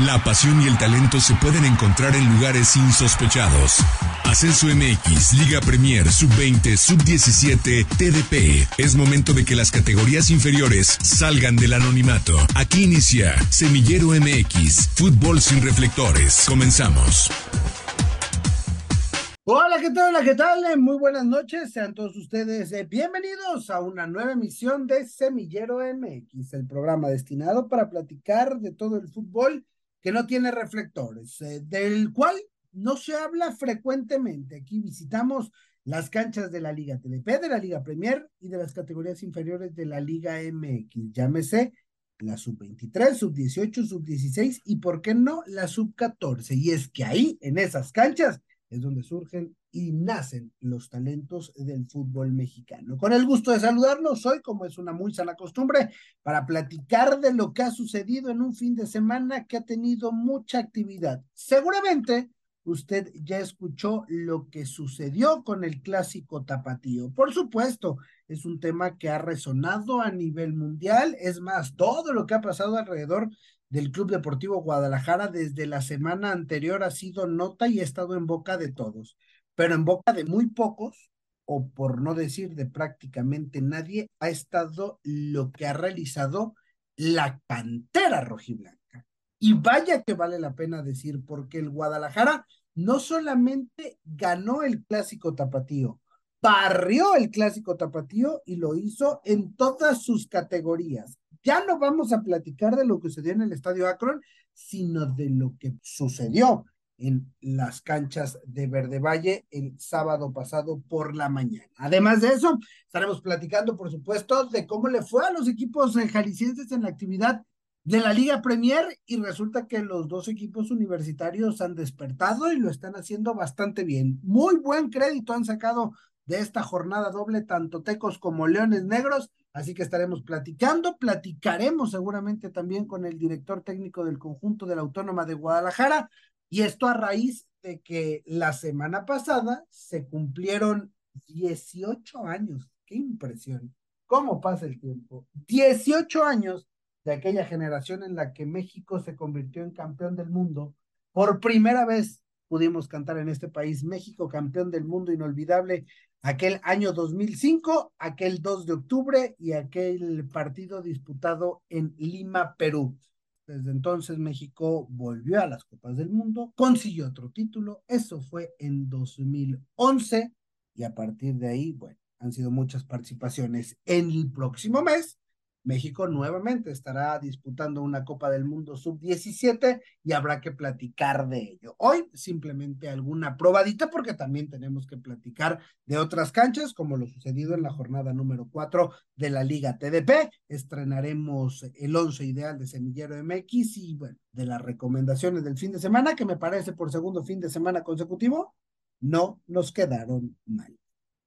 La pasión y el talento se pueden encontrar en lugares insospechados. Ascenso MX, Liga Premier, Sub-20, Sub-17, TDP. Es momento de que las categorías inferiores salgan del anonimato. Aquí inicia Semillero MX, Fútbol sin reflectores. Comenzamos. Hola, ¿qué tal? Hola, ¿qué tal? Muy buenas noches. Sean todos ustedes eh, bienvenidos a una nueva emisión de Semillero MX, el programa destinado para platicar de todo el fútbol que no tiene reflectores, eh, del cual no se habla frecuentemente. Aquí visitamos las canchas de la Liga TDP, de la Liga Premier y de las categorías inferiores de la Liga MX. Llámese la sub-23, sub-18, sub-16 y, ¿por qué no, la sub-14? Y es que ahí, en esas canchas, es donde surgen y nacen los talentos del fútbol mexicano. Con el gusto de saludarlos hoy, como es una muy sana costumbre, para platicar de lo que ha sucedido en un fin de semana que ha tenido mucha actividad. Seguramente usted ya escuchó lo que sucedió con el clásico tapatío. Por supuesto, es un tema que ha resonado a nivel mundial. Es más, todo lo que ha pasado alrededor del Club Deportivo Guadalajara desde la semana anterior ha sido nota y ha estado en boca de todos, pero en boca de muy pocos, o por no decir de prácticamente nadie, ha estado lo que ha realizado la cantera rojiblanca. Y vaya que vale la pena decir, porque el Guadalajara no solamente ganó el clásico tapatío, barrió el clásico tapatío y lo hizo en todas sus categorías. Ya no vamos a platicar de lo que sucedió en el Estadio Akron, sino de lo que sucedió en las canchas de Verde Valle el sábado pasado por la mañana. Además de eso, estaremos platicando, por supuesto, de cómo le fue a los equipos jaliscienses en la actividad de la Liga Premier y resulta que los dos equipos universitarios han despertado y lo están haciendo bastante bien. Muy buen crédito han sacado de esta jornada doble tanto Tecos como Leones Negros, así que estaremos platicando, platicaremos seguramente también con el director técnico del conjunto de la Autónoma de Guadalajara y esto a raíz de que la semana pasada se cumplieron 18 años, qué impresión, cómo pasa el tiempo, 18 años de aquella generación en la que México se convirtió en campeón del mundo. Por primera vez pudimos cantar en este país México campeón del mundo inolvidable aquel año 2005, aquel 2 de octubre y aquel partido disputado en Lima, Perú. Desde entonces México volvió a las Copas del Mundo, consiguió otro título, eso fue en 2011 y a partir de ahí, bueno, han sido muchas participaciones. En el próximo mes México nuevamente estará disputando una Copa del Mundo sub-17 y habrá que platicar de ello. Hoy simplemente alguna probadita porque también tenemos que platicar de otras canchas como lo sucedido en la jornada número 4 de la Liga TDP. Estrenaremos el 11 ideal de Semillero MX y bueno, de las recomendaciones del fin de semana que me parece por segundo fin de semana consecutivo, no nos quedaron mal.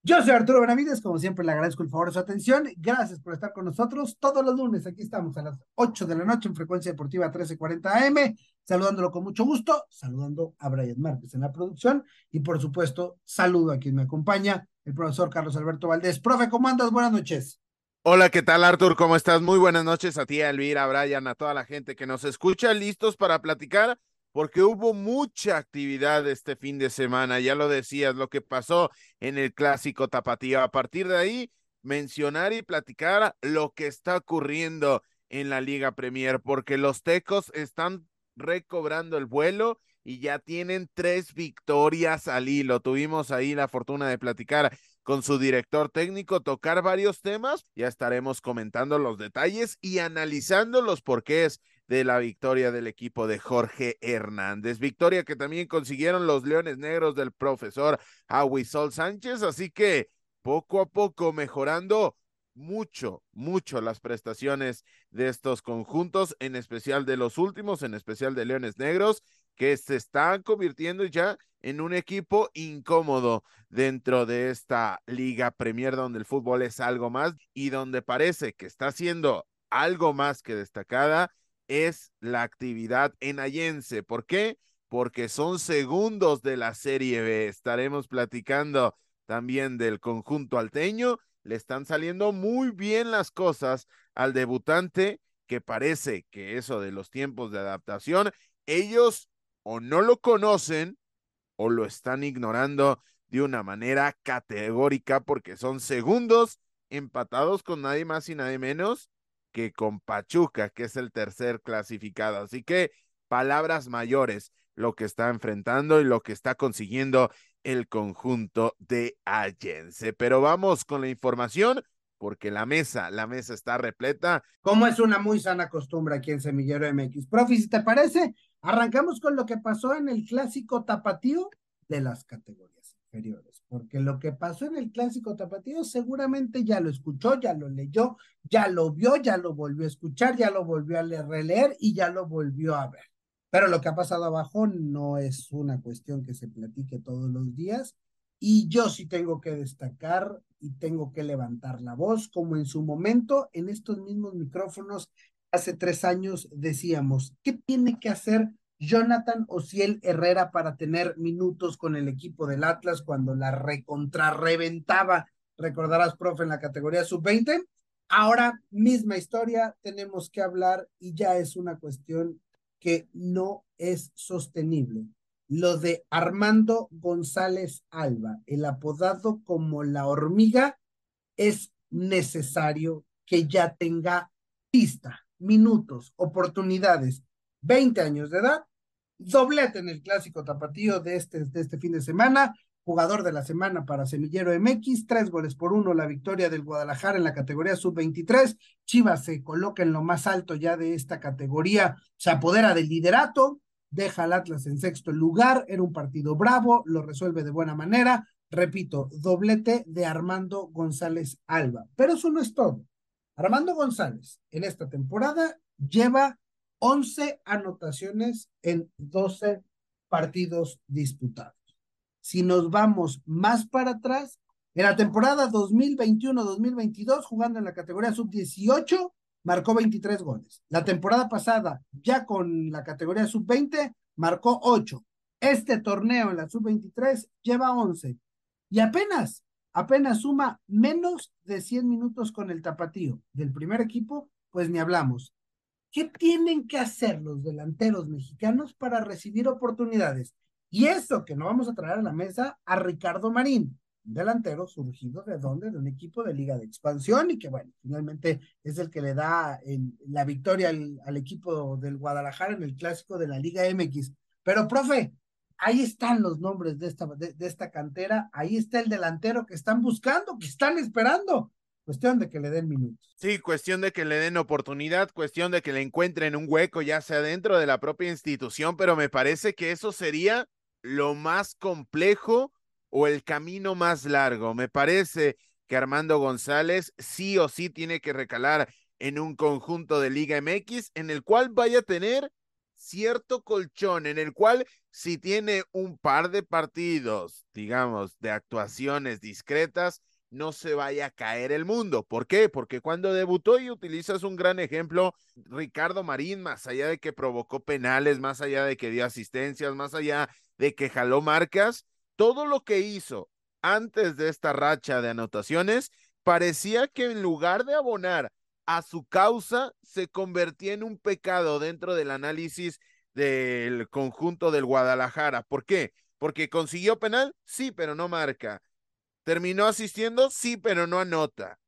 Yo soy Arturo Benavides, como siempre le agradezco el favor de su atención. Gracias por estar con nosotros todos los lunes. Aquí estamos a las 8 de la noche en frecuencia deportiva 1340 AM, saludándolo con mucho gusto, saludando a Brian Márquez en la producción y por supuesto saludo a quien me acompaña, el profesor Carlos Alberto Valdés. Profe, ¿cómo andas? Buenas noches. Hola, ¿qué tal Artur? ¿Cómo estás? Muy buenas noches a ti, a Elvira, a Brian, a toda la gente que nos escucha, listos para platicar porque hubo mucha actividad este fin de semana, ya lo decías, lo que pasó en el clásico tapatío. A partir de ahí, mencionar y platicar lo que está ocurriendo en la Liga Premier, porque los tecos están recobrando el vuelo y ya tienen tres victorias al hilo. Tuvimos ahí la fortuna de platicar con su director técnico, tocar varios temas. Ya estaremos comentando los detalles y analizando los porqués de la victoria del equipo de Jorge Hernández. Victoria que también consiguieron los Leones Negros del profesor Sol Sánchez, así que poco a poco mejorando mucho, mucho las prestaciones de estos conjuntos, en especial de los últimos, en especial de Leones Negros, que se están convirtiendo ya en un equipo incómodo dentro de esta liga Premier donde el fútbol es algo más y donde parece que está siendo algo más que destacada es la actividad en Allense. ¿Por qué? Porque son segundos de la Serie B. Estaremos platicando también del conjunto alteño. Le están saliendo muy bien las cosas al debutante que parece que eso de los tiempos de adaptación, ellos o no lo conocen o lo están ignorando de una manera categórica porque son segundos empatados con nadie más y nadie menos que con Pachuca, que es el tercer clasificado. Así que palabras mayores lo que está enfrentando y lo que está consiguiendo el conjunto de Allense. Pero vamos con la información porque la mesa, la mesa está repleta. Como es una muy sana costumbre aquí en Semillero MX. Profi, si te parece, arrancamos con lo que pasó en el clásico tapatío de las categorías inferiores, porque lo que pasó en el clásico tapatío seguramente ya lo escuchó, ya lo leyó, ya lo vio, ya lo volvió a escuchar, ya lo volvió a releer y ya lo volvió a ver. Pero lo que ha pasado abajo no es una cuestión que se platique todos los días, y yo sí tengo que destacar y tengo que levantar la voz, como en su momento, en estos mismos micrófonos, hace tres años decíamos, ¿qué tiene que hacer Jonathan Ociel Herrera para tener minutos con el equipo del Atlas cuando la recontrarreventaba? Recordarás, profe, en la categoría sub-20. Ahora, misma historia, tenemos que hablar y ya es una cuestión que no es sostenible lo de Armando González Alba, el apodado como la hormiga, es necesario que ya tenga pista, minutos, oportunidades. 20 años de edad, doblete en el clásico tapatío de este, este fin de semana, jugador de la semana para Semillero MX, tres goles por uno, la victoria del Guadalajara en la categoría sub-23. Chivas se coloca en lo más alto ya de esta categoría, se apodera del liderato, deja al Atlas en sexto lugar, era un partido bravo, lo resuelve de buena manera, repito, doblete de Armando González Alba. Pero eso no es todo. Armando González en esta temporada lleva 11 anotaciones en 12 partidos disputados. Si nos vamos más para atrás, en la temporada 2021-2022, jugando en la categoría sub-18, marcó 23 goles. La temporada pasada, ya con la categoría sub-20, marcó 8. Este torneo en la sub-23 lleva 11. Y apenas, apenas suma menos de 100 minutos con el tapatío. Del primer equipo, pues ni hablamos. ¿Qué tienen que hacer los delanteros mexicanos para recibir oportunidades? Y eso que no vamos a traer a la mesa a Ricardo Marín, delantero surgido de donde, de un equipo de liga de expansión y que bueno, finalmente es el que le da la victoria al, equipo del Guadalajara en el clásico de la Liga MX. Pero, profe, ahí están los nombres de, esta cantera, ahí está el delantero que están buscando, que están esperando. Cuestión de que le den minutos. Sí, cuestión de que le den oportunidad, cuestión de que le encuentren un hueco, ya sea dentro de la propia institución, pero me parece que eso sería lo más complejo o el camino más largo. Me parece que Armando González sí o sí tiene que recalar en un conjunto de Liga MX en el cual vaya a tener cierto colchón, en el cual si tiene un par de partidos, digamos, de actuaciones discretas, no se vaya a caer el mundo. ¿Por qué? Porque cuando debutó y utilizas un gran ejemplo, Ricardo Marín, más allá de que provocó penales, más allá de que dio asistencias, más allá de que jaló marcas, todo lo que hizo antes de esta racha de anotaciones, parecía que en lugar de abonar a su causa, se convertía en un pecado dentro del análisis del conjunto del Guadalajara. ¿Por qué? Porque consiguió penal, sí, pero no marca. Terminó asistiendo, sí, pero no anota.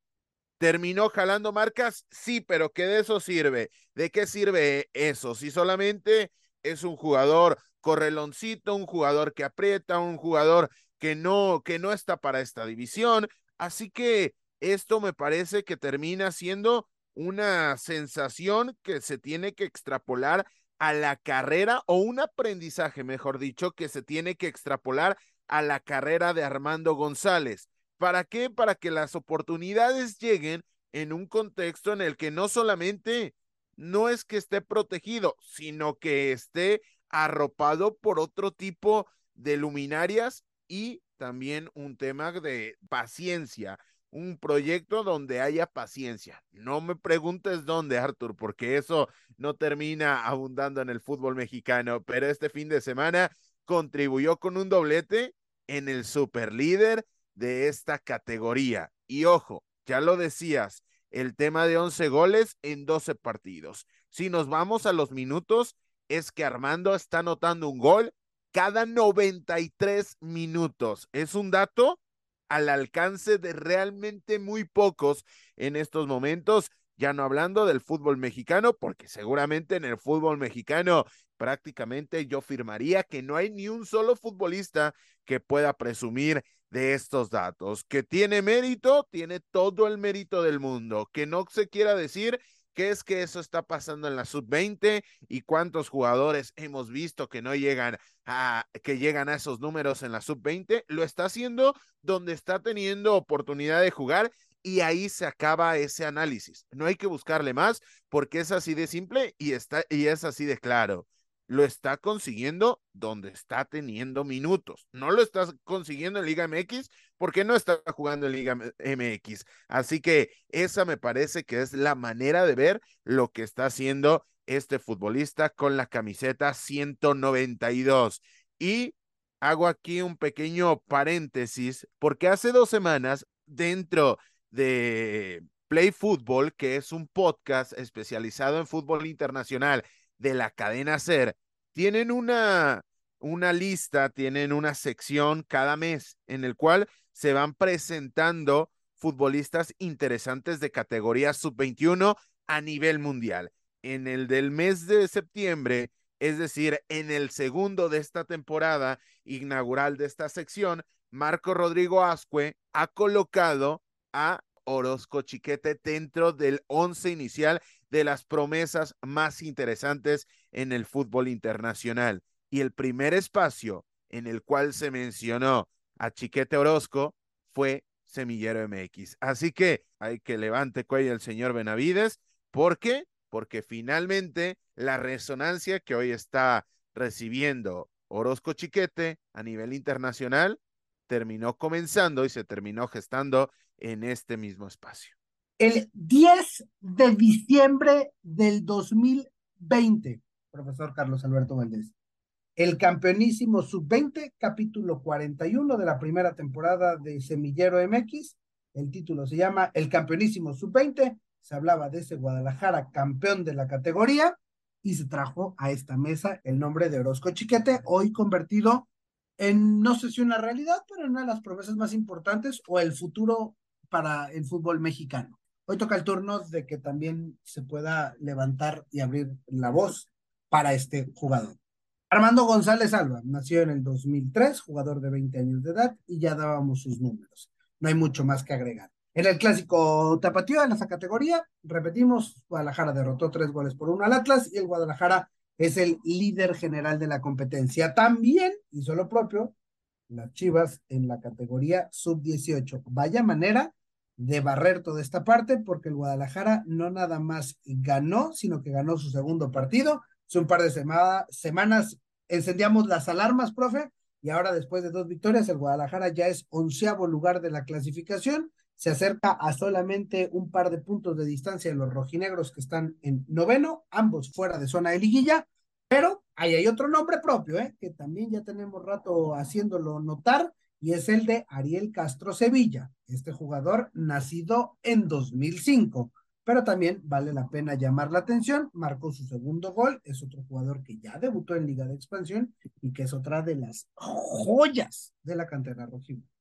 Terminó jalando marcas, sí, pero ¿qué de eso sirve? ¿De qué sirve eso? Si solamente es un jugador correloncito, un jugador que aprieta, un jugador que no, que no está para esta división. Así que esto me parece que termina siendo una sensación que se tiene que extrapolar a la carrera o un aprendizaje, mejor dicho, que se tiene que extrapolar a la carrera de Armando González. ¿Para qué? Para que las oportunidades lleguen en un contexto en el que no solamente no es que esté protegido, sino que esté arropado por otro tipo de luminarias y también un tema de paciencia, un proyecto donde haya paciencia. No me preguntes dónde, Arthur, porque eso no termina abundando en el fútbol mexicano, pero este fin de semana contribuyó con un doblete en el superlíder de esta categoría. Y ojo, ya lo decías, el tema de 11 goles en 12 partidos. Si nos vamos a los minutos, es que Armando está anotando un gol cada 93 minutos. Es un dato al alcance de realmente muy pocos en estos momentos, ya no hablando del fútbol mexicano, porque seguramente en el fútbol mexicano prácticamente yo firmaría que no hay ni un solo futbolista que pueda presumir de estos datos. Que tiene mérito, tiene todo el mérito del mundo. Que no se quiera decir qué es que eso está pasando en la sub-20 y cuántos jugadores hemos visto que no llegan a que llegan a esos números en la sub-20, lo está haciendo donde está teniendo oportunidad de jugar y ahí se acaba ese análisis. No hay que buscarle más porque es así de simple y está y es así de claro lo está consiguiendo donde está teniendo minutos. No lo está consiguiendo en Liga MX porque no está jugando en Liga MX. Así que esa me parece que es la manera de ver lo que está haciendo este futbolista con la camiseta 192. Y hago aquí un pequeño paréntesis porque hace dos semanas dentro de Play Football, que es un podcast especializado en fútbol internacional de la cadena SER tienen una, una lista, tienen una sección cada mes en el cual se van presentando futbolistas interesantes de categoría sub-21 a nivel mundial. En el del mes de septiembre, es decir, en el segundo de esta temporada inaugural de esta sección, Marco Rodrigo Ascue ha colocado a Orozco Chiquete dentro del once inicial de las promesas más interesantes en el fútbol internacional. Y el primer espacio en el cual se mencionó a Chiquete Orozco fue Semillero MX. Así que hay que levante cuello el señor Benavides. ¿Por qué? Porque finalmente la resonancia que hoy está recibiendo Orozco Chiquete a nivel internacional terminó comenzando y se terminó gestando en este mismo espacio. El 10 de diciembre del 2020, profesor Carlos Alberto Valdés, el campeonísimo sub-20, capítulo 41 de la primera temporada de Semillero MX. El título se llama El campeonísimo sub-20. Se hablaba de ese Guadalajara campeón de la categoría y se trajo a esta mesa el nombre de Orozco Chiquete, hoy convertido en, no sé si una realidad, pero en una de las promesas más importantes o el futuro para el fútbol mexicano. Hoy toca el turno de que también se pueda levantar y abrir la voz para este jugador. Armando González Alba nació en el 2003, jugador de 20 años de edad, y ya dábamos sus números. No hay mucho más que agregar. En el clásico tapatío, en esa categoría, repetimos, Guadalajara derrotó tres goles por uno al Atlas y el Guadalajara es el líder general de la competencia. También hizo lo propio las Chivas en la categoría sub-18. Vaya manera de barrer toda esta parte, porque el Guadalajara no nada más ganó, sino que ganó su segundo partido. Hace un par de semanas encendíamos las alarmas, profe, y ahora después de dos victorias, el Guadalajara ya es onceavo lugar de la clasificación, se acerca a solamente un par de puntos de distancia de los rojinegros que están en noveno, ambos fuera de zona de liguilla, pero ahí hay otro nombre propio, ¿eh? que también ya tenemos rato haciéndolo notar, y es el de Ariel Castro Sevilla, este jugador nacido en 2005. Pero también vale la pena llamar la atención, marcó su segundo gol, es otro jugador que ya debutó en Liga de Expansión y que es otra de las joyas de la cantera rojiblanca.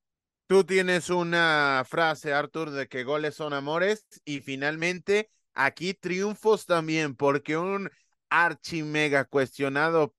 Tú tienes una frase, Arthur, de que goles son amores y finalmente aquí triunfos también, porque un archi mega cuestionado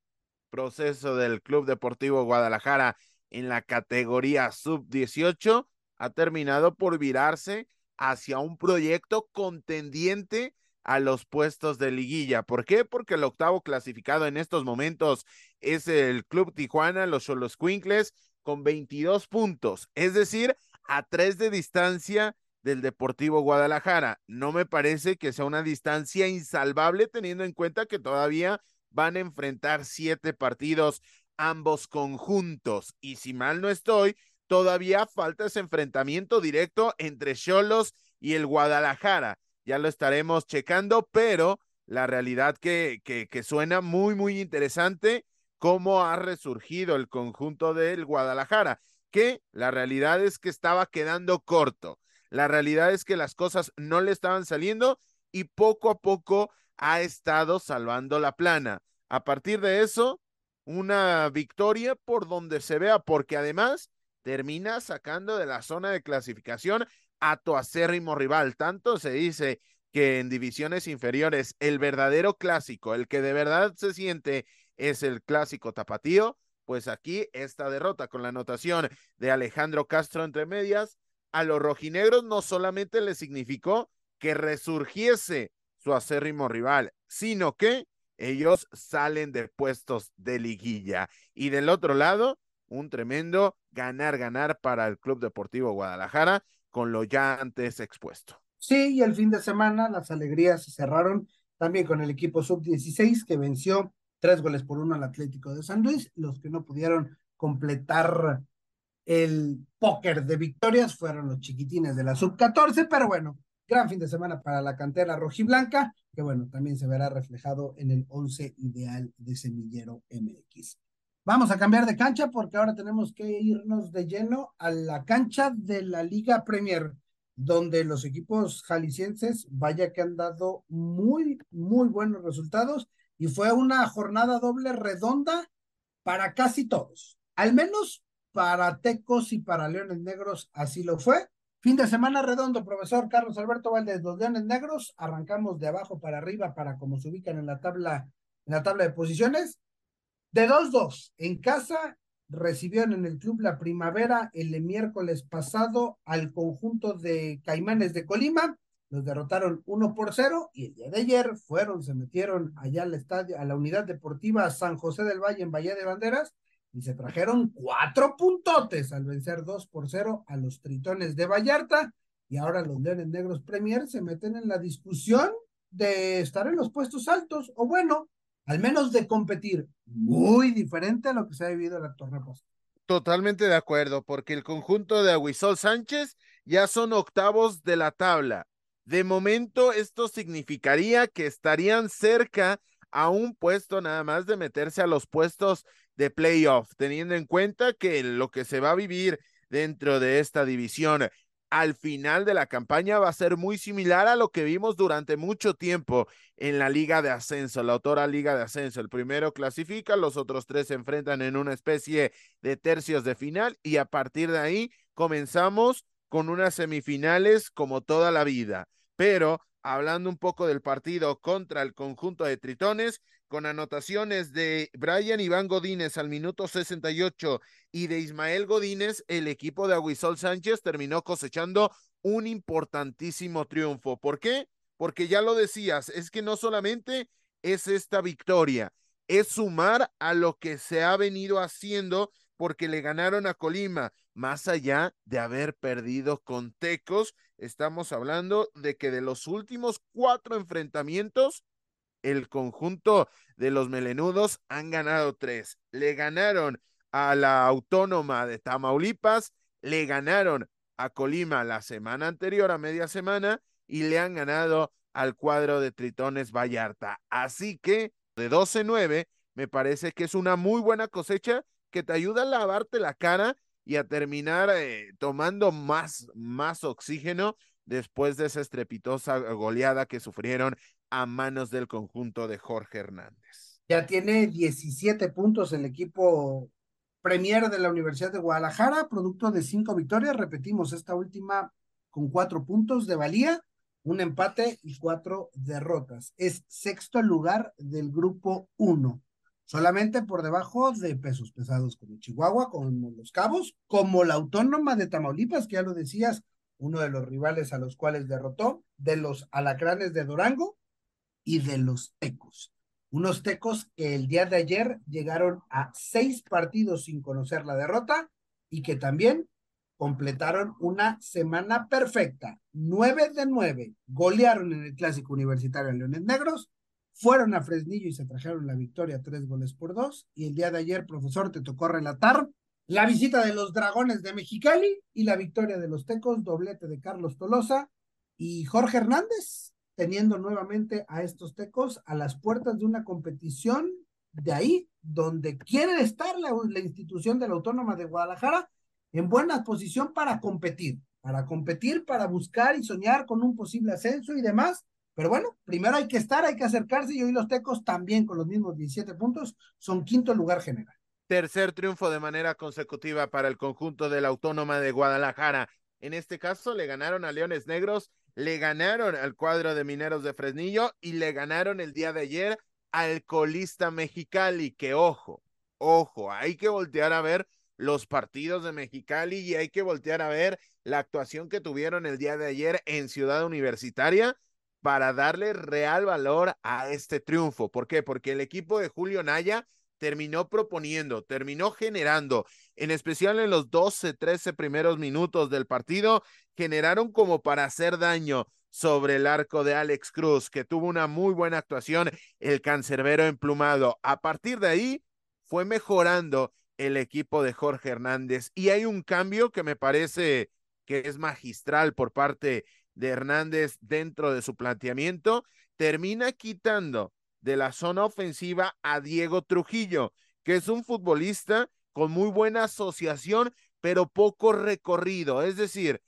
proceso del Club Deportivo Guadalajara en la categoría sub-18 ha terminado por virarse hacia un proyecto contendiente a los puestos de liguilla. ¿Por qué? Porque el octavo clasificado en estos momentos es el Club Tijuana, los Cholos Quincles, con 22 puntos, es decir, a tres de distancia del Deportivo Guadalajara. No me parece que sea una distancia insalvable teniendo en cuenta que todavía van a enfrentar siete partidos ambos conjuntos. Y si mal no estoy, todavía falta ese enfrentamiento directo entre Cholos y el Guadalajara. Ya lo estaremos checando, pero la realidad que, que, suena muy, muy interesante cómo ha resurgido el conjunto del Guadalajara, que la realidad es que estaba quedando corto. La realidad es que las cosas no le estaban saliendo y poco a poco ha estado salvando la plana. A partir de eso, una victoria por donde se vea, porque además termina sacando de la zona de clasificación a tu acérrimo rival. Tanto se dice que en divisiones inferiores el verdadero clásico, el que de verdad se siente es el clásico tapatío, pues aquí esta derrota con la anotación de Alejandro Castro entre medias, a los rojinegros no solamente le significó que resurgiese su acérrimo rival, sino que ellos salen de puestos de liguilla. Y del otro lado, un tremendo ganar, ganar para el Club Deportivo Guadalajara con lo ya antes expuesto. Sí, y el fin de semana las alegrías se cerraron también con el equipo sub-16 que venció tres goles por uno al Atlético de San Luis. Los que no pudieron completar el póker de victorias fueron los chiquitines de la sub-14, pero bueno, gran fin de semana para la cantera rojiblanca, que bueno, también se verá reflejado en el once ideal de Semillero MX. Vamos a cambiar de cancha porque ahora tenemos que irnos de lleno a la cancha de la Liga Premier, donde los equipos jaliscienses, vaya que han dado muy, muy buenos resultados y fue una jornada doble redonda para casi todos, al menos para Tecos y para Leones Negros, así lo fue. Fin de semana redondo, profesor Carlos Alberto Valdez, los Leones Negros, arrancamos de abajo para arriba para cómo se ubican en la tabla, en la tabla de posiciones. De 2-2, en casa recibieron en el club La Primavera el miércoles pasado al conjunto de Caimanes de Colima, los derrotaron 1 por 0 y el día de ayer fueron, se metieron allá al estadio, a la unidad deportiva San José del Valle en Bahía de Banderas y se trajeron cuatro puntotes al vencer 2 por 0 a los Tritones de Vallarta. Y ahora los Leones Negros Premier se meten en la discusión de estar en los puestos altos o bueno, al menos de competir, muy diferente a lo que se ha vivido en la torneo Totalmente de acuerdo, porque el conjunto de Aguisol Sánchez ya son octavos de la tabla. De momento, esto significaría que estarían cerca a un puesto nada más de meterse a los puestos de playoff, teniendo en cuenta que lo que se va a vivir dentro de esta división al final de la campaña va a ser muy similar a lo que vimos durante mucho tiempo en la Liga de Ascenso, la autora Liga de Ascenso. El primero clasifica, los otros tres se enfrentan en una especie de tercios de final y a partir de ahí comenzamos con unas semifinales como toda la vida. Pero hablando un poco del partido contra el conjunto de Tritones, con anotaciones de Brian Iván Godínez al minuto 68 y de Ismael Godínez, el equipo de Aguisol Sánchez terminó cosechando un importantísimo triunfo. ¿Por qué? Porque ya lo decías, es que no solamente es esta victoria, es sumar a lo que se ha venido haciendo porque le ganaron a Colima, más allá de haber perdido con Tecos, estamos hablando de que de los últimos cuatro enfrentamientos, el conjunto de los melenudos han ganado tres. Le ganaron a la autónoma de Tamaulipas, le ganaron a Colima la semana anterior, a media semana, y le han ganado al cuadro de Tritones Vallarta. Así que de 12-9, me parece que es una muy buena cosecha que te ayuda a lavarte la cara y a terminar eh, tomando más, más oxígeno después de esa estrepitosa goleada que sufrieron a manos del conjunto de Jorge Hernández. Ya tiene 17 puntos el equipo Premier de la Universidad de Guadalajara, producto de cinco victorias. Repetimos, esta última con cuatro puntos de valía, un empate y cuatro derrotas. Es sexto lugar del grupo 1, solamente por debajo de pesos pesados como Chihuahua, como Los Cabos, como la Autónoma de Tamaulipas, que ya lo decías, uno de los rivales a los cuales derrotó, de los Alacranes de Durango y de los Tecos. Unos Tecos que el día de ayer llegaron a seis partidos sin conocer la derrota y que también completaron una semana perfecta. Nueve de nueve golearon en el clásico universitario a Leones Negros, fueron a Fresnillo y se trajeron la victoria tres goles por dos. Y el día de ayer, profesor, te tocó relatar la visita de los Dragones de Mexicali y la victoria de los Tecos, doblete de Carlos Tolosa y Jorge Hernández, teniendo nuevamente a estos Tecos a las puertas de una competición de ahí, donde quiere estar la, institución de la Autónoma de Guadalajara en buena posición para competir. para competir, para buscar y soñar con un posible ascenso y demás. Pero bueno, primero hay que estar, hay que acercarse y hoy los Tecos también con los mismos 17 puntos son quinto lugar general. Tercer triunfo de manera consecutiva para el conjunto de la Autónoma de Guadalajara. En este caso le ganaron a Leones Negros, le ganaron al cuadro de Mineros de Fresnillo y le ganaron el día de ayer al colista Mexicali, que ojo, ojo, hay que voltear a ver los partidos de Mexicali y hay que voltear a ver la actuación que tuvieron el día de ayer en Ciudad Universitaria para darle real valor a este triunfo. ¿Por qué? Porque el equipo de Julio Naya terminó proponiendo, terminó generando, en especial en los 12, 13 primeros minutos del partido, generaron como para hacer daño sobre el arco de Alex Cruz, que tuvo una muy buena actuación, el cancerbero emplumado. A partir de ahí fue mejorando el equipo de Jorge Hernández y hay un cambio que me parece que es magistral por parte de Hernández dentro de su planteamiento, termina quitando de la zona ofensiva a Diego Trujillo, que es un futbolista con muy buena asociación, pero poco recorrido. Es decir,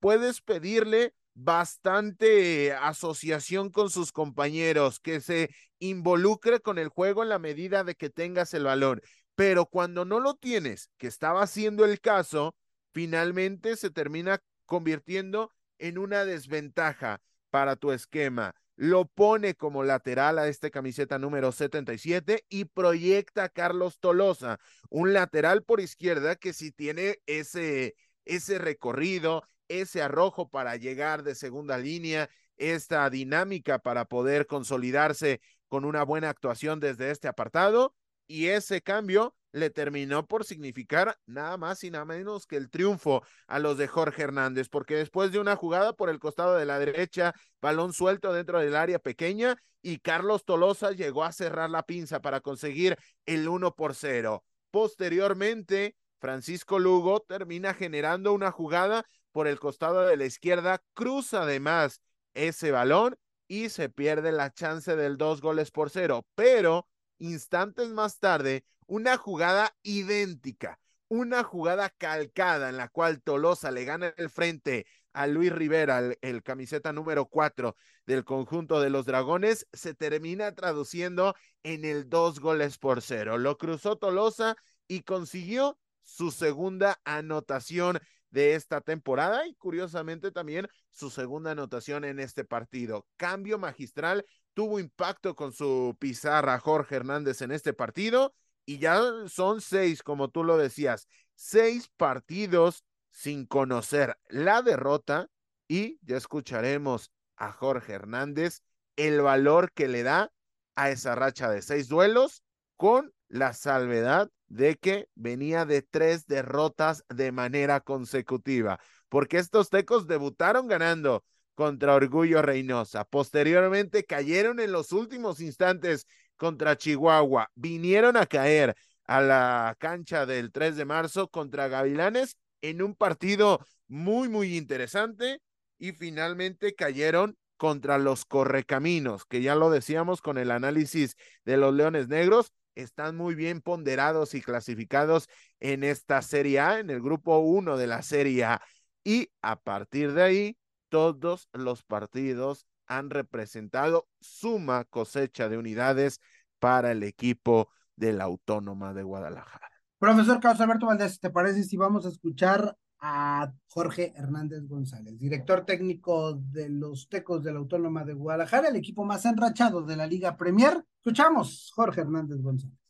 puedes pedirle bastante asociación con sus compañeros, que se involucre con el juego en la medida de que tengas el valor. Pero cuando no lo tienes, que estaba siendo el caso, finalmente se termina convirtiendo en una desventaja para tu esquema. Lo pone como lateral a este camiseta número 77 y proyecta a Carlos Tolosa, un lateral por izquierda que si tiene ese, ese recorrido, ese arrojo para llegar de segunda línea, esta dinámica para poder consolidarse con una buena actuación desde este apartado y ese cambio le terminó por significar nada más y nada menos que el triunfo a los de Jorge Hernández, porque después de una jugada por el costado de la derecha, balón suelto dentro del área pequeña y Carlos Tolosa llegó a cerrar la pinza para conseguir el 1 por 0. Posteriormente, Francisco Lugo termina generando una jugada por el costado de la izquierda, cruza además ese balón y se pierde la chance del dos goles por cero, pero instantes más tarde, una jugada idéntica, una jugada calcada en la cual Tolosa le gana el frente a Luis Rivera, el, camiseta número cuatro del conjunto de los Dragones, se termina traduciendo en el dos goles por cero. Lo cruzó Tolosa y consiguió su segunda anotación de esta temporada y curiosamente también su segunda anotación en este partido. Cambio magistral tuvo impacto con su pizarra Jorge Hernández en este partido y ya son seis, como tú lo decías, seis partidos sin conocer la derrota y ya escucharemos a Jorge Hernández el valor que le da a esa racha de seis duelos con la salvedad de que venía de tres derrotas de manera consecutiva, porque estos tecos debutaron ganando contra Orgullo Reynosa. Posteriormente cayeron en los últimos instantes contra Chihuahua. Vinieron a caer a la cancha del 3 de marzo contra Gavilanes en un partido muy, muy interesante y finalmente cayeron contra los Correcaminos, que ya lo decíamos con el análisis de los Leones Negros, están muy bien ponderados y clasificados en esta Serie A, en el grupo 1 de la Serie A. Y a partir de ahí, todos los partidos han representado suma cosecha de unidades para el equipo de la Autónoma de Guadalajara. Profesor Carlos Alberto Valdés, ¿te parece si vamos a escuchar a Jorge Hernández González, director técnico de los Tecos de la Autónoma de Guadalajara, el equipo más enrachado de la Liga Premier? Escuchamos, Jorge Hernández González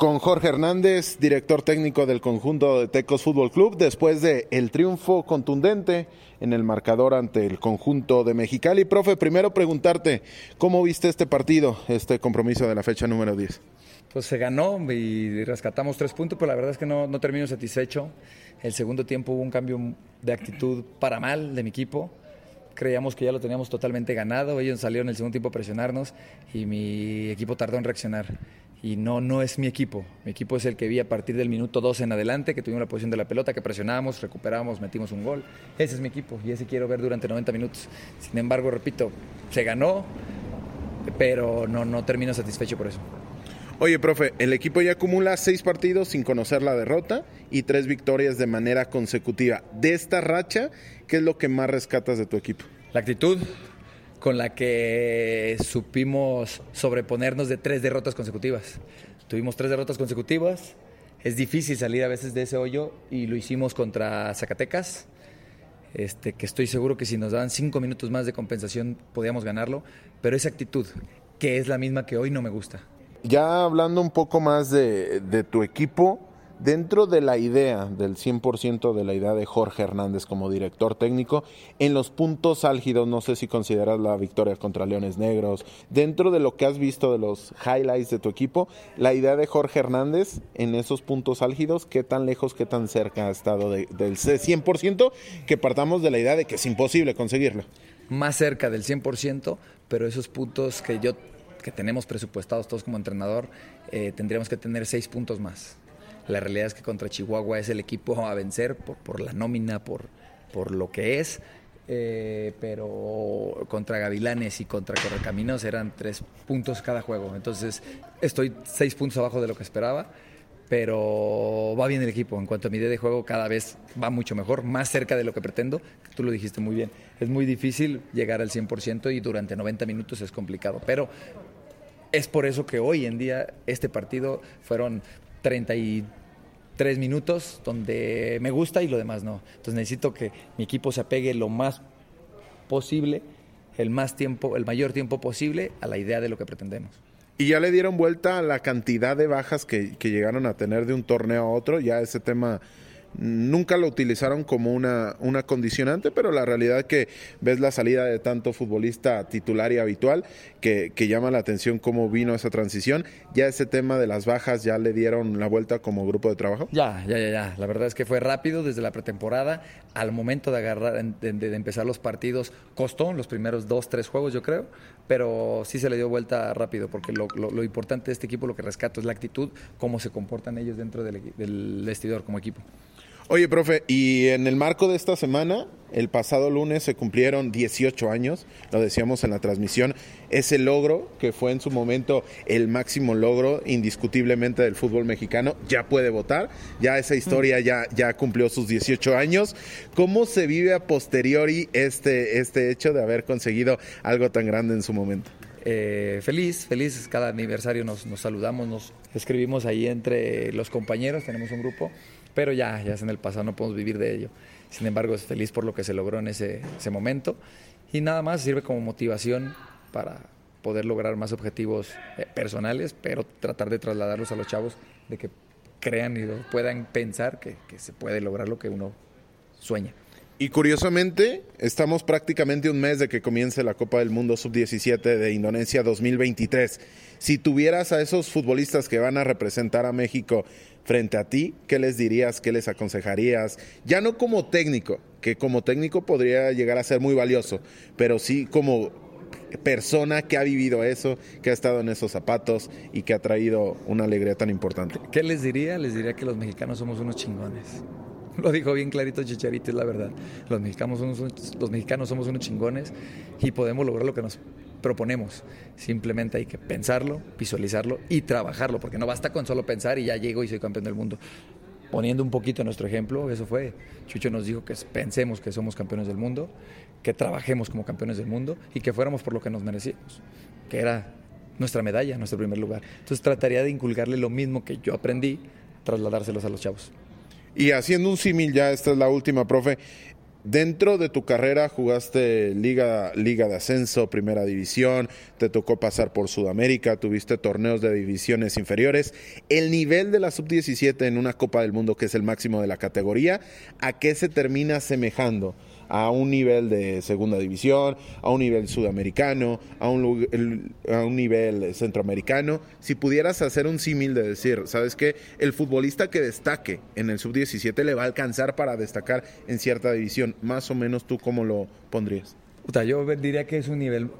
con Jorge Hernández, director técnico del conjunto de Tecos Fútbol Club, después de el triunfo contundente en el marcador ante el conjunto de Mexicali. Profe, primero preguntarte, ¿cómo viste este partido, este compromiso de la fecha número 10? Pues se ganó y rescatamos tres puntos, pero la verdad es que no, no termino satisfecho. El segundo tiempo hubo un cambio de actitud para mal de mi equipo creíamos que ya lo teníamos totalmente ganado, ellos salieron en el segundo tiempo a presionarnos y mi equipo tardó en reaccionar y no, no es mi equipo. Mi equipo es el que vi a partir del minuto 12 en adelante, que tuvimos la posición de la pelota, que presionamos, recuperamos, metimos un gol. Ese es mi equipo y ese quiero ver durante 90 minutos. Sin embargo, repito, se ganó, pero no, no termino satisfecho por eso. Oye, profe, el equipo ya acumula seis partidos sin conocer la derrota y tres victorias de manera consecutiva. De esta racha, ¿qué es lo que más rescatas de tu equipo? La actitud con la que supimos sobreponernos de tres derrotas consecutivas. Tuvimos tres derrotas consecutivas. Es difícil salir a veces de ese hoyo y lo hicimos contra Zacatecas. Este, que estoy seguro que si nos daban cinco minutos más de compensación podíamos ganarlo, pero esa actitud, que es la misma que hoy, no me gusta. Ya hablando un poco más de, de tu equipo, dentro de la idea, del 100% de la idea de Jorge Hernández como director técnico, en los puntos álgidos, no sé si consideras la victoria contra Leones Negros, dentro de lo que has visto de los highlights de tu equipo, la idea de Jorge Hernández en esos puntos álgidos, ¿qué tan lejos, qué tan cerca ha estado del 100%? Que partamos de la idea de que es imposible conseguirlo. Más cerca del 100%, pero esos puntos que yo que tenemos presupuestados todos como entrenador, eh, tendríamos que tener seis puntos más. La realidad es que contra Chihuahua es el equipo a vencer por, por la nómina, por, por lo que es. Eh, pero contra Gavilanes y contra Correcaminos eran tres puntos cada juego. Entonces estoy seis puntos abajo de lo que esperaba, pero va bien el equipo. En cuanto a mi idea de juego, cada vez va mucho mejor, más cerca de lo que pretendo. Tú lo dijiste muy bien. Es muy difícil llegar al 100% y durante 90 minutos es complicado, pero es por eso que hoy en día este partido fueron 33 minutos donde me gusta y lo demás no. Entonces necesito que mi equipo se apegue lo más posible, el más tiempo, el mayor tiempo posible a la idea de lo que pretendemos. Y ya le dieron vuelta a la cantidad de bajas que, que llegaron a tener de un torneo a otro, ya ese tema nunca lo utilizaron como una, una condicionante, pero la realidad que ves la salida de tanto futbolista titular y habitual que, que, llama la atención cómo vino esa transición. Ya ese tema de las bajas ya le dieron la vuelta como grupo de trabajo. Ya, ya, ya, ya. La verdad es que fue rápido desde la pretemporada. Al momento de agarrar, de, empezar los partidos, costó los primeros dos, tres juegos, yo creo, pero sí se le dio vuelta rápido, porque lo, lo, lo importante de este equipo, lo que rescato es la actitud, cómo se comportan ellos dentro del, del vestidor como equipo. Oye, profe, y en el marco de esta semana, el pasado lunes se cumplieron 18 años, lo decíamos en la transmisión, ese logro que fue en su momento el máximo logro indiscutiblemente del fútbol mexicano, ya puede votar, ya esa historia ya, ya cumplió sus 18 años. ¿Cómo se vive a posteriori este, este hecho de haber conseguido algo tan grande en su momento? Eh, feliz, feliz, cada aniversario nos, nos saludamos, nos escribimos ahí entre los compañeros, tenemos un grupo pero ya, ya es en el pasado, no podemos vivir de ello. Sin embargo, es feliz por lo que se logró en ese, ese momento y nada más sirve como motivación para poder lograr más objetivos eh, personales, pero tratar de trasladarlos a los chavos de que crean y puedan pensar que, que se puede lograr lo que uno sueña. Y curiosamente, estamos prácticamente un mes de que comience la Copa del Mundo Sub-17 de Indonesia 2023. Si tuvieras a esos futbolistas que van a representar a México frente a ti, ¿qué les dirías? ¿Qué les aconsejarías? Ya no como técnico, que como técnico podría llegar a ser muy valioso, pero sí como persona que ha vivido eso, que ha estado en esos zapatos y que ha traído una alegría tan importante. ¿Qué les diría? Les diría que los mexicanos somos unos chingones. Lo dijo bien clarito Chicharito, es la verdad. Los mexicanos, somos, los mexicanos somos unos chingones y podemos lograr lo que nos proponemos. Simplemente hay que pensarlo, visualizarlo y trabajarlo, porque no basta con solo pensar y ya llego y soy campeón del mundo. Poniendo un poquito nuestro ejemplo, eso fue. Chucho nos dijo que pensemos que somos campeones del mundo, que trabajemos como campeones del mundo y que fuéramos por lo que nos merecíamos, que era nuestra medalla, nuestro primer lugar. Entonces trataría de inculcarle lo mismo que yo aprendí, trasladárselos a los chavos. Y haciendo un símil, ya esta es la última, profe. Dentro de tu carrera jugaste Liga, Liga de Ascenso, Primera División, te tocó pasar por Sudamérica, tuviste torneos de divisiones inferiores. El nivel de la Sub-17 en una Copa del Mundo, que es el máximo de la categoría, ¿a qué se termina asemejando? A un nivel de segunda división, a un nivel sudamericano, a un, a un nivel centroamericano. Si pudieras hacer un símil de decir, ¿sabes qué? El futbolista que destaque en el sub-17 le va a alcanzar para destacar en cierta división. Más o menos tú cómo lo pondrías. Puta, yo diría que es un nivel,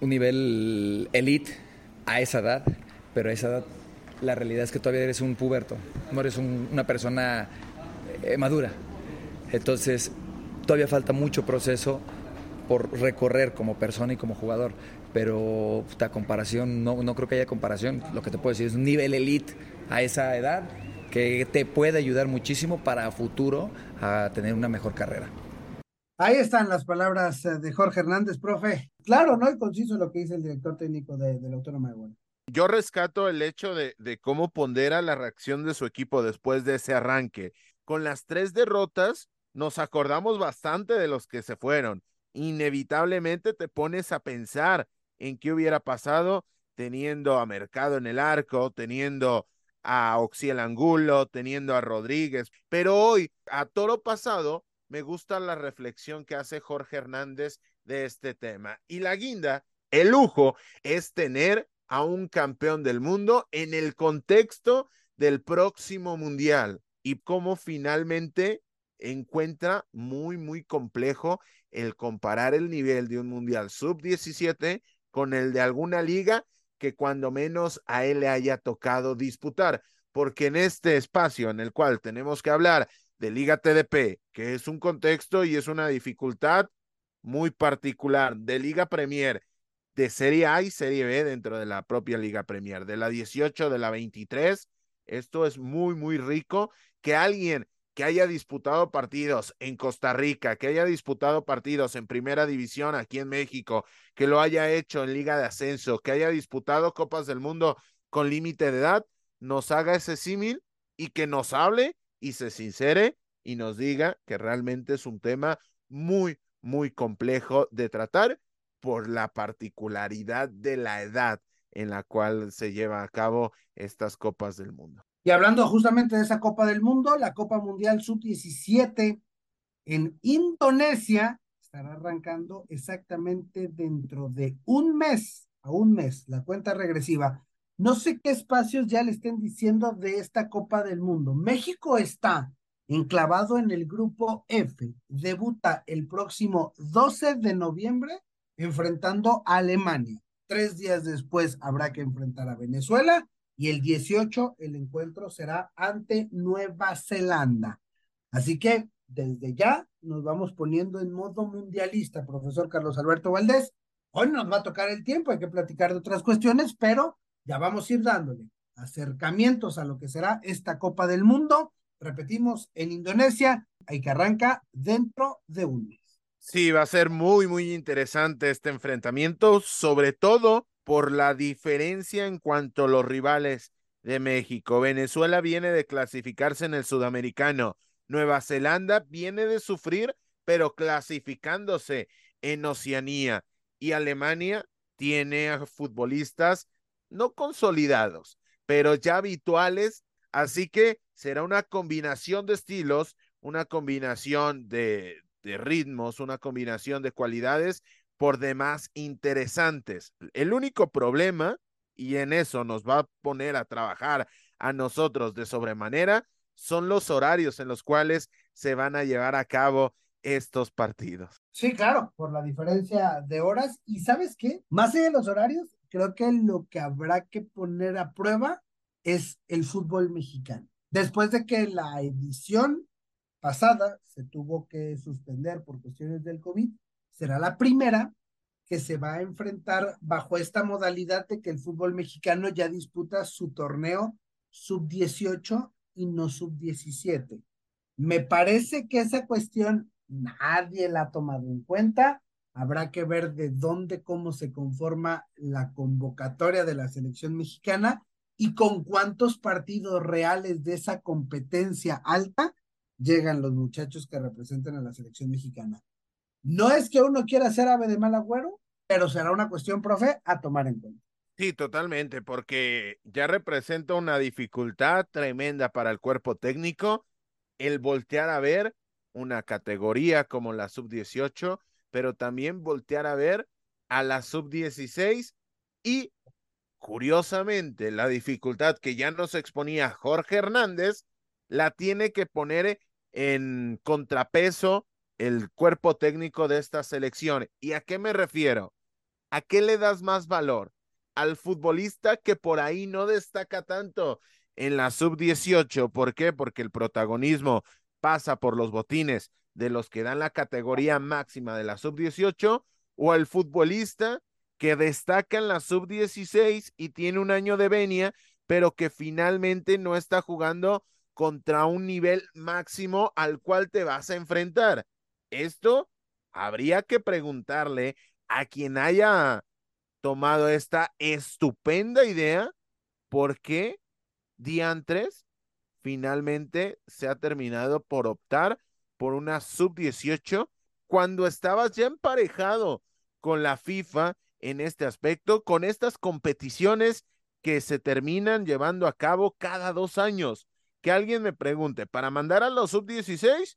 un nivel elite a esa edad, pero a esa edad la realidad es que todavía eres un puberto, no eres un, una persona eh, madura. Entonces, todavía falta mucho proceso por recorrer como persona y como jugador. Pero la comparación, no, no creo que haya comparación. Lo que te puedo decir es un nivel elite a esa edad que te puede ayudar muchísimo para futuro a tener una mejor carrera. Ahí están las palabras eh, de Jorge Hernández, profe. Claro, ¿no? Y conciso lo que dice el director técnico de, de la Autónoma de Guadalajara. Yo rescato el hecho de, de cómo pondera la reacción de su equipo después de ese arranque. Con las tres derrotas, nos acordamos bastante de los que se fueron. Inevitablemente te pones a pensar en qué hubiera pasado teniendo a Mercado en el arco, teniendo a Oxiel Angulo, teniendo a Rodríguez. Pero hoy, a toro pasado, me gusta la reflexión que hace Jorge Hernández de este tema. Y la guinda, el lujo, es tener a un campeón del mundo en el contexto del próximo mundial y cómo finalmente encuentra muy, muy complejo el comparar el nivel de un mundial sub-17 con el de alguna liga que cuando menos a él le haya tocado disputar, porque en este espacio en el cual tenemos que hablar de Liga TDP, que es un contexto y es una dificultad muy particular, de Liga Premier, de Serie A y Serie B dentro de la propia Liga Premier, de la 18, de la 23, esto es muy, muy rico que alguien que haya disputado partidos en Costa Rica, que haya disputado partidos en Primera División aquí en México, que lo haya hecho en Liga de Ascenso, que haya disputado Copas del Mundo con límite de edad, nos haga ese símil y que nos hable y se sincere y nos diga que realmente es un tema muy, muy complejo de tratar por la particularidad de la edad en la cual se lleva a cabo estas Copas del Mundo. Y hablando justamente de esa Copa del Mundo, la Copa Mundial Sub-17 en Indonesia estará arrancando exactamente dentro de un mes, a un mes, la cuenta regresiva. No sé qué espacios ya le estén diciendo de esta Copa del Mundo. México está enclavado en el grupo F. Debuta el próximo 12 de noviembre enfrentando a Alemania. Tres días después habrá que enfrentar a Venezuela y el 18 el encuentro será ante Nueva Zelanda. Así que desde ya nos vamos poniendo en modo mundialista, profesor Carlos Alberto Valdés. Hoy nos va a tocar el tiempo, hay que platicar de otras cuestiones, pero ya vamos a ir dándole acercamientos a lo que será esta Copa del Mundo. Repetimos, en Indonesia, hay que arranca dentro de un mes. Sí, va a ser muy, muy interesante este enfrentamiento, sobre todo por la diferencia en cuanto a los rivales de México. Venezuela viene de clasificarse en el sudamericano. Nueva Zelanda viene de sufrir, pero clasificándose en Oceanía. Y Alemania tiene a futbolistas no consolidados, pero ya habituales. Así que será una combinación de estilos, una combinación de, de ritmos, una combinación de cualidades por demás interesantes. El único problema, y en eso nos va a poner a trabajar a nosotros de sobremanera, son los horarios en los cuales se van a llevar a cabo estos partidos. Sí, claro, por la diferencia de horas. Y sabes qué, más allá de los horarios, creo que lo que habrá que poner a prueba es el fútbol mexicano. Después de que la edición pasada se tuvo que suspender por cuestiones del COVID, será la primera que se va a enfrentar bajo esta modalidad de que el fútbol mexicano ya disputa su torneo sub-18 y no sub-17. Me parece que esa cuestión nadie la ha tomado en cuenta. Habrá que ver de dónde, cómo se conforma la convocatoria de la selección mexicana y con cuántos partidos reales de esa competencia alta llegan los muchachos que representan a la selección mexicana. No es que uno quiera ser ave de mal agüero, pero será una cuestión, profe, a tomar en cuenta. Sí, totalmente, porque ya representa una dificultad tremenda para el cuerpo técnico el voltear a ver una categoría como la sub-18, pero también voltear a ver a la sub-16 y, curiosamente, la dificultad que ya nos exponía Jorge Hernández, la tiene que poner en contrapeso el cuerpo técnico de esta selección. ¿Y a qué me refiero? ¿A qué le das más valor? Al futbolista que por ahí no destaca tanto en la sub-18. ¿Por qué? Porque el protagonismo pasa por los botines de los que dan la categoría máxima de la sub-18 o al futbolista que destaca en la sub-16 y tiene un año de venia, pero que finalmente no está jugando contra un nivel máximo al cual te vas a enfrentar. Esto habría que preguntarle a quien haya tomado esta estupenda idea, ¿por qué diantres finalmente se ha terminado por optar por una sub-18 cuando estabas ya emparejado con la FIFA en este aspecto, con estas competiciones que se terminan llevando a cabo cada dos años. Que alguien me pregunte, ¿para mandar a los sub-16?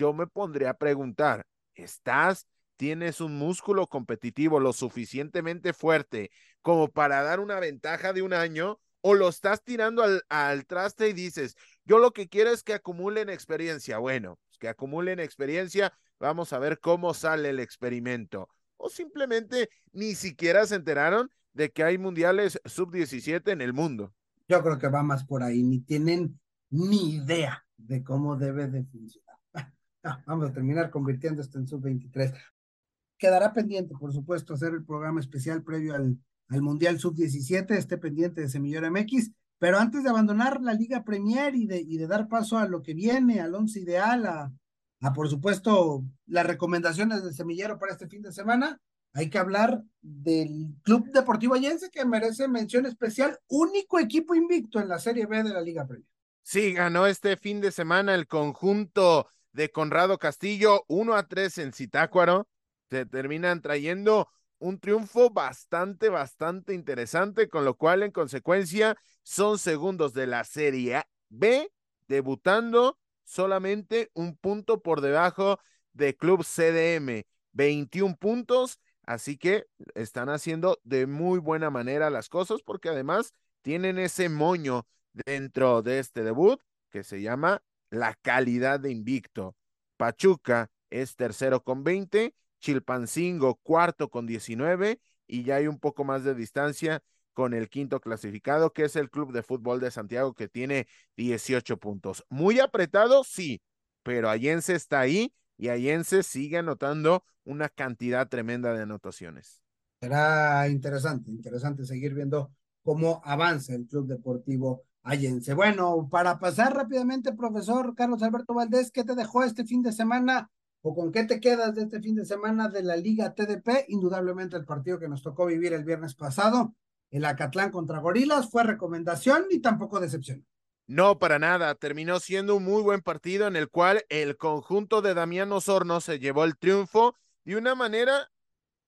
Yo me pondría a preguntar, ¿estás, tienes un músculo competitivo lo suficientemente fuerte como para dar una ventaja de un año? ¿O lo estás tirando al, al traste y dices, yo lo que quiero es que acumulen experiencia? Bueno, pues que acumulen experiencia, vamos a ver cómo sale el experimento o simplemente ni siquiera se enteraron de que hay mundiales sub-17 en el mundo. Yo creo que va más por ahí, ni tienen ni idea de cómo debe de funcionar. Ah, vamos a terminar convirtiendo esto en sub-23. Quedará pendiente, por supuesto, hacer el programa especial previo al, al Mundial Sub-17, esté pendiente de Semillero MX, pero antes de abandonar la Liga Premier y de, y de dar paso a lo que viene, al once ideal, a, a, por supuesto, las recomendaciones del semillero para este fin de semana, hay que hablar del Club Deportivo Allense que merece mención especial, único equipo invicto en la Serie B de la Liga Premier. Sí, ganó este fin de semana el conjunto de Conrado Castillo, 1 a 3 en Zitácuaro. Se terminan trayendo un triunfo bastante, bastante interesante, con lo cual en consecuencia son segundos de la Serie B, debutando solamente un punto por debajo de Club CDM, 21 puntos, así que están haciendo de muy buena manera las cosas porque además tienen ese moño dentro de este debut que se llama la calidad de invicto. Pachuca es tercero con 20, Chilpancingo cuarto con 19 y ya hay un poco más de distancia con el quinto clasificado, que es el Club de Fútbol de Santiago, que tiene 18 puntos. Muy apretado, sí, pero Allense está ahí y Allense sigue anotando una cantidad tremenda de anotaciones. Será interesante, interesante seguir viendo cómo avanza el Club Deportivo Allense. Bueno, para pasar rápidamente, profesor Carlos Alberto Valdés, ¿qué te dejó este fin de semana o con qué te quedas de este fin de semana de la Liga TDP? Indudablemente el partido que nos tocó vivir el viernes pasado el Acatlán contra Gorilas fue recomendación y tampoco decepción. No, para nada. Terminó siendo un muy buen partido en el cual el conjunto de Damián Osorno se llevó el triunfo de una manera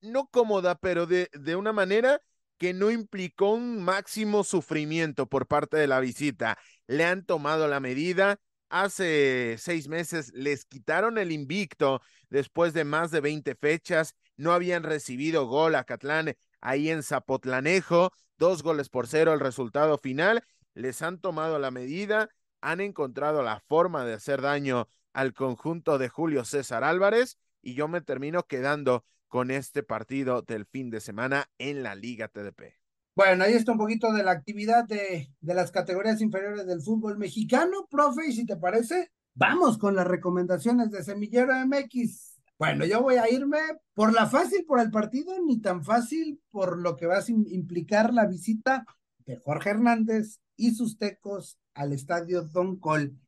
no cómoda, pero de, de una manera que no implicó un máximo sufrimiento por parte de la visita. Le han tomado la medida. Hace seis meses les quitaron el invicto después de más de 20 fechas. No habían recibido gol a Catlán ahí en Zapotlanejo, dos goles por cero el resultado final, les han tomado la medida, han encontrado la forma de hacer daño al conjunto de Julio César Álvarez y yo me termino quedando con este partido del fin de semana en la Liga TDP. Bueno, ahí está un poquito de la actividad de, de las categorías inferiores del fútbol mexicano, profe, y si te parece, vamos con las recomendaciones de Semillero MX. Bueno, yo voy a irme por la fácil por el partido, ni tan fácil por lo que va a implicar la visita de Jorge Hernández y sus tecos al estadio Don Col.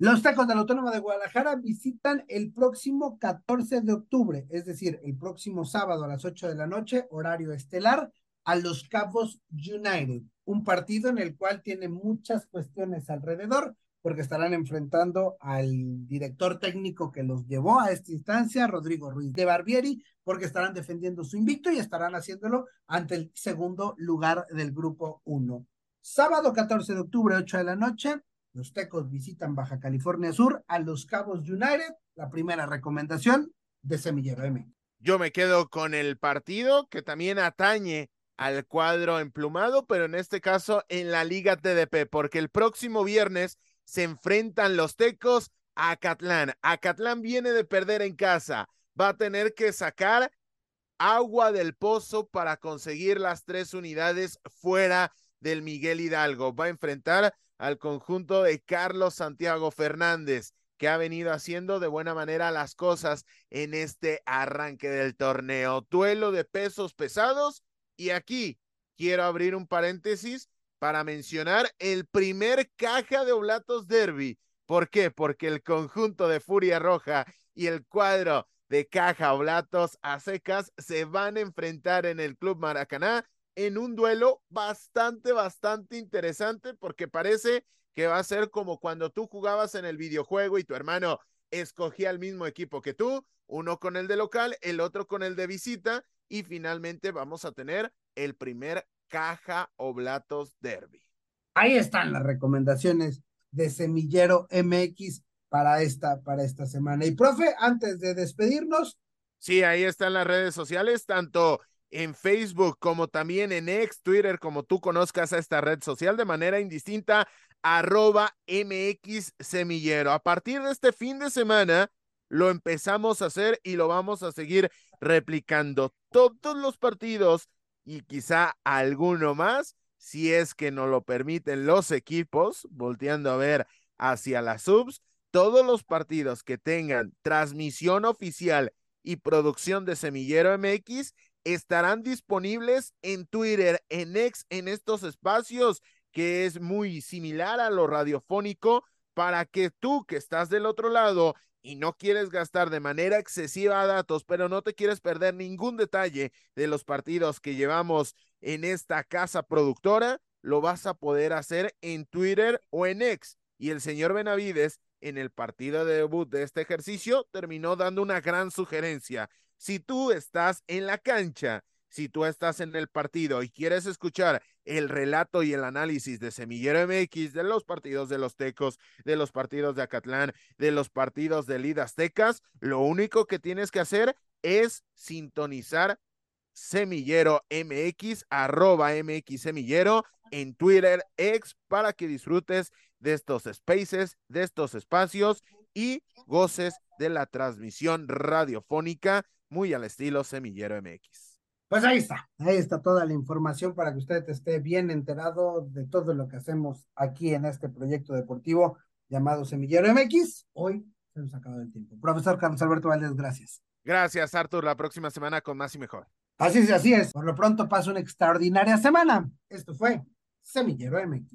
Los tecos de la Autónoma de Guadalajara visitan el próximo 14 de octubre, es decir, el próximo sábado a las 8 de la noche, horario estelar, a los Cabos United, un partido en el cual tiene muchas cuestiones alrededor, porque estarán enfrentando al director técnico que los llevó a esta instancia, Rodrigo Ruiz de Barbieri, porque estarán defendiendo su invicto y estarán haciéndolo ante el segundo lugar del grupo 1. Sábado 14 de octubre, 8 de la noche, los Tecos visitan Baja California Sur a los Cabos United, la primera recomendación de Semillero M. Yo me quedo con el partido que también atañe al cuadro emplumado, pero en este caso en la Liga TDP, porque el próximo viernes se enfrentan los tecos a Acatlán. Acatlán viene de perder en casa. Va a tener que sacar agua del pozo para conseguir las tres unidades fuera del Miguel Hidalgo. Va a enfrentar al conjunto de Carlos Santiago Fernández. que ha venido haciendo de buena manera las cosas en este arranque del torneo. Duelo de pesos pesados y aquí quiero abrir un paréntesis para mencionar el primer caja de Oblatos Derby. ¿Por qué? Porque el conjunto de Furia Roja y el cuadro de Caja Oblatos a secas se van a enfrentar en el Club Maracaná en un duelo bastante, bastante interesante porque parece que va a ser como cuando tú jugabas en el videojuego y tu hermano escogía el mismo equipo que tú, uno con el de local, el otro con el de visita y finalmente vamos a tener el primer Caja Oblatos Derby. Ahí están las recomendaciones de Semillero MX para esta, para esta semana. Y profe, antes de despedirnos. Sí, ahí están las redes sociales, tanto en Facebook como también en ex Twitter, como tú conozcas a esta red social de manera indistinta, arroba MX Semillero. A partir de este fin de semana lo empezamos a hacer y lo vamos a seguir replicando. Todos los partidos y quizá alguno más, si es que nos lo permiten los equipos, volteando a ver hacia las subs, todos los partidos que tengan transmisión oficial y producción de Semillero MX estarán disponibles en Twitter, en X, en estos espacios, que es muy similar a lo radiofónico, para que tú que estás del otro lado y no quieres gastar de manera excesiva datos, pero no te quieres perder ningún detalle de los partidos que llevamos en esta casa productora, lo vas a poder hacer en Twitter o en X. Y el señor Benavides, en el partido de debut de este ejercicio, terminó dando una gran sugerencia. Si tú estás en la cancha, si tú estás en el partido y quieres escuchar el relato y el análisis de Semillero MX de los partidos de los Tecos, de los partidos de Acatlán, de los partidos de Lidas Tecas, lo único que tienes que hacer es sintonizar Semillero MX, arroba MX Semillero en Twitter X para que disfrutes de estos spaces, de estos espacios y goces de la transmisión radiofónica muy al estilo Semillero MX. Pues ahí está, ahí está toda la información para que usted esté bien enterado de todo lo que hacemos aquí en este proyecto deportivo llamado Semillero MX. Hoy se nos ha acabado el tiempo. Profesor Carlos Alberto Valdés, gracias. Gracias, Artur. La próxima semana con más y mejor. Así es, así es. Por lo pronto pasa una extraordinaria semana. Esto fue Semillero MX.